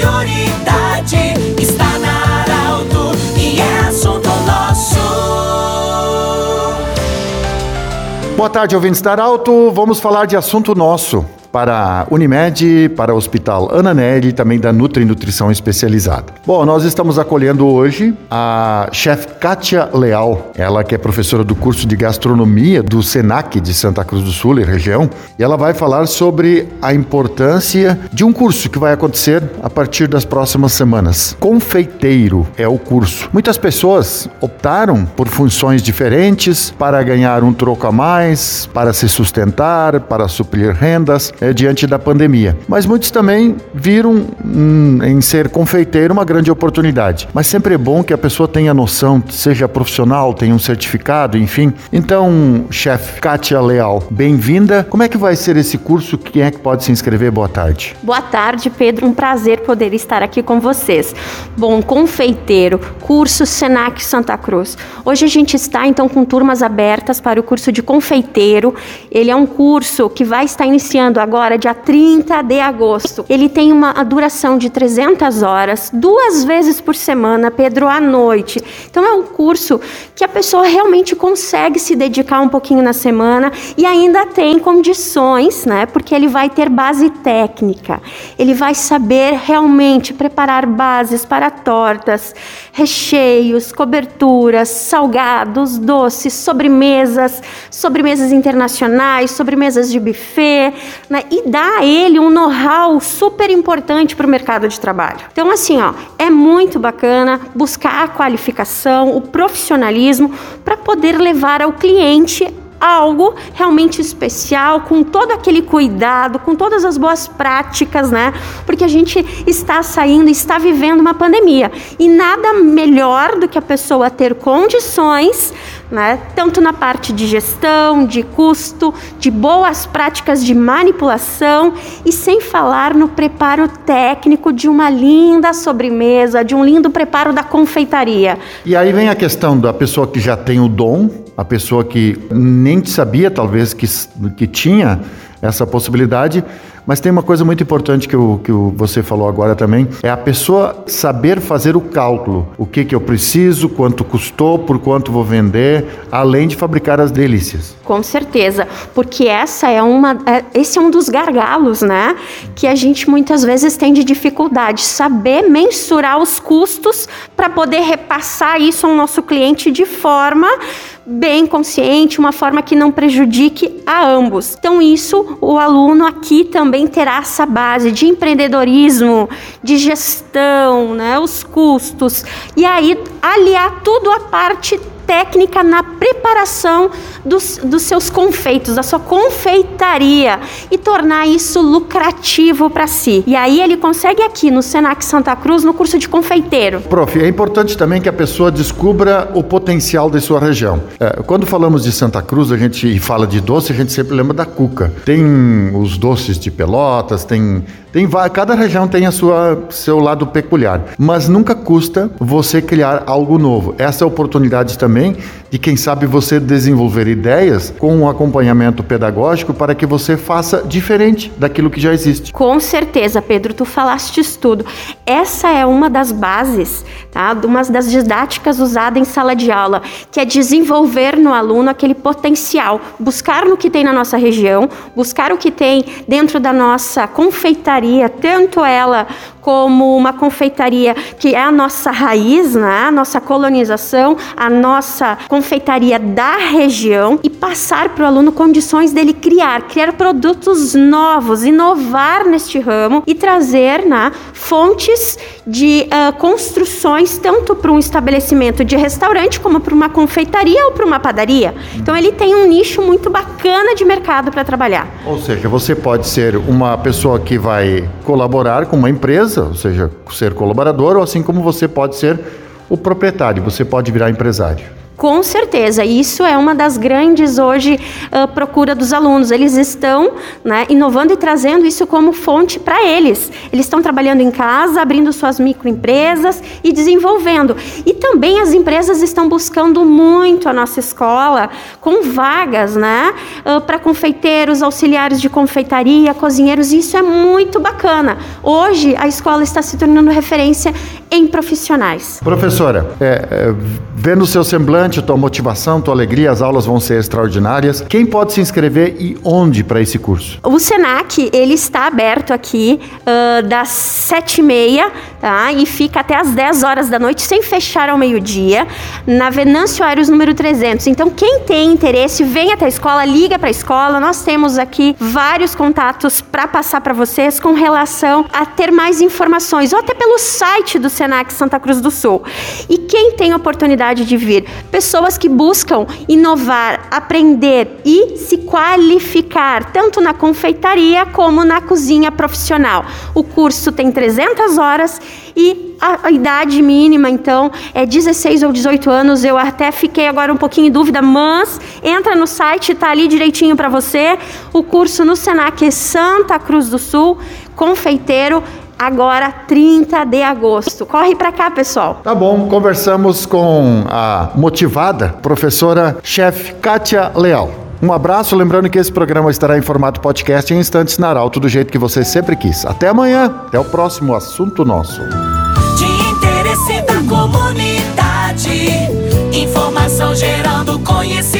prioridade está na Arauto e é assunto nosso. Boa tarde, ouvintes da Arauto. Vamos falar de assunto nosso para a Unimed, para o Hospital Ana e também da Nutri Nutrição Especializada. Bom, nós estamos acolhendo hoje a chefe Kátia Leal, ela que é professora do curso de gastronomia do SENAC de Santa Cruz do Sul e região, e ela vai falar sobre a importância de um curso que vai acontecer a partir das próximas semanas. Confeiteiro é o curso. Muitas pessoas optaram por funções diferentes para ganhar um troco a mais, para se sustentar, para suprir rendas é, diante da pandemia. Mas muitos também viram hum, em ser confeiteiro uma grande oportunidade. Mas sempre é bom que a pessoa tenha noção, seja profissional, tenha um certificado, enfim. Então, chefe Kátia Leal, bem-vinda. Como é que vai ser esse curso? Quem é que pode se inscrever? Boa tarde. Boa tarde, Pedro. Um prazer poder estar aqui com vocês. Bom, confeiteiro, curso Senac Santa Cruz. Hoje a gente está então com turmas abertas para o curso de confeiteiro. Ele é um curso que vai estar iniciando agora agora, dia 30 de agosto. Ele tem uma duração de 300 horas, duas vezes por semana, Pedro, à noite. Então é um curso que a pessoa realmente consegue se dedicar um pouquinho na semana e ainda tem condições, né? Porque ele vai ter base técnica. Ele vai saber realmente preparar bases para tortas, recheios, coberturas, salgados, doces, sobremesas, sobremesas internacionais, sobremesas de buffet, né? E dá a ele um know-how super importante para o mercado de trabalho. Então, assim, ó, é muito bacana buscar a qualificação, o profissionalismo para poder levar ao cliente algo realmente especial, com todo aquele cuidado, com todas as boas práticas, né? Porque a gente está saindo, está vivendo uma pandemia. E nada melhor do que a pessoa ter condições, né? Tanto na parte de gestão, de custo, de boas práticas de manipulação e sem falar no preparo técnico de uma linda sobremesa, de um lindo preparo da confeitaria. E aí vem a questão da pessoa que já tem o dom, a pessoa que nem sabia talvez que, que tinha essa possibilidade mas tem uma coisa muito importante que, o, que o, você falou agora também, é a pessoa saber fazer o cálculo. O que, que eu preciso, quanto custou, por quanto vou vender, além de fabricar as delícias. Com certeza, porque essa é uma, é, esse é um dos gargalos, né? Que a gente muitas vezes tem de dificuldade, saber mensurar os custos para poder repassar isso ao nosso cliente de forma bem consciente, uma forma que não prejudique a ambos. Então, isso o aluno aqui também terá essa base de empreendedorismo, de gestão, né, os custos, e aí aliar tudo a parte técnica na preparação dos, dos seus confeitos, da sua confeitaria e tornar isso lucrativo para si. E aí ele consegue aqui no Senac Santa Cruz, no curso de confeiteiro. Prof, é importante também que a pessoa descubra o potencial de sua região. É, quando falamos de Santa Cruz, a gente fala de doce, a gente sempre lembra da cuca. Tem os doces de Pelotas, tem tem cada região tem a sua seu lado peculiar, mas nunca custa você criar algo novo. Essa é a oportunidade também também de quem sabe você desenvolver ideias com um acompanhamento pedagógico para que você faça diferente daquilo que já existe. Com certeza, Pedro, tu falaste tudo. Essa é uma das bases, tá? Uma das didáticas usadas em sala de aula, que é desenvolver no aluno aquele potencial, buscar no que tem na nossa região, buscar o que tem dentro da nossa confeitaria, tanto ela como uma confeitaria que é a nossa raiz, né? a nossa colonização, a nossa confeitaria da região e passar para o aluno condições dele criar, criar produtos novos, inovar neste ramo e trazer né, fontes de uh, construções tanto para um estabelecimento de restaurante como para uma confeitaria ou para uma padaria. Então ele tem um nicho muito bacana de mercado para trabalhar. Ou seja, você pode ser uma pessoa que vai colaborar com uma empresa, ou seja, ser colaborador, ou assim como você pode ser o proprietário, você pode virar empresário. Com certeza, isso é uma das grandes hoje uh, procura dos alunos. Eles estão né, inovando e trazendo isso como fonte para eles. Eles estão trabalhando em casa, abrindo suas microempresas e desenvolvendo. E também as empresas estão buscando muito a nossa escola com vagas, né, uh, para confeiteiros, auxiliares de confeitaria, cozinheiros. Isso é muito bacana. Hoje a escola está se tornando referência em profissionais. Professora, é, é, vendo o seu semblante, tua motivação, tua alegria, as aulas vão ser extraordinárias. Quem pode se inscrever e onde para esse curso? O Senac ele está aberto aqui uh, das sete e meia, tá? E fica até as 10 horas da noite, sem fechar ao meio-dia, na Venâncio Aéreos número 300. Então, quem tem interesse, vem até a escola, liga para a escola. Nós temos aqui vários contatos para passar para vocês com relação a ter mais informações, ou até pelo site do Senac Santa Cruz do Sul. E quem tem oportunidade de vir? Pessoas que buscam inovar, aprender e se qualificar, tanto na confeitaria como na cozinha profissional. O curso tem 300 horas e a, idade mínima, então, é 16 ou 18 anos. Eu até fiquei agora um pouquinho em dúvida, mas entra no site, está ali direitinho para você. O curso no Senac Santa Cruz do Sul, confeiteiro agora 30 de agosto. Corre para cá, pessoal. Tá bom, conversamos com a motivada professora chefe Kátia Leal. Um abraço, lembrando que esse programa estará em formato podcast em instantes na Arauto, do jeito que você sempre quis. Até amanhã, até o próximo assunto nosso. De interesse da comunidade, informação gerando conhecimento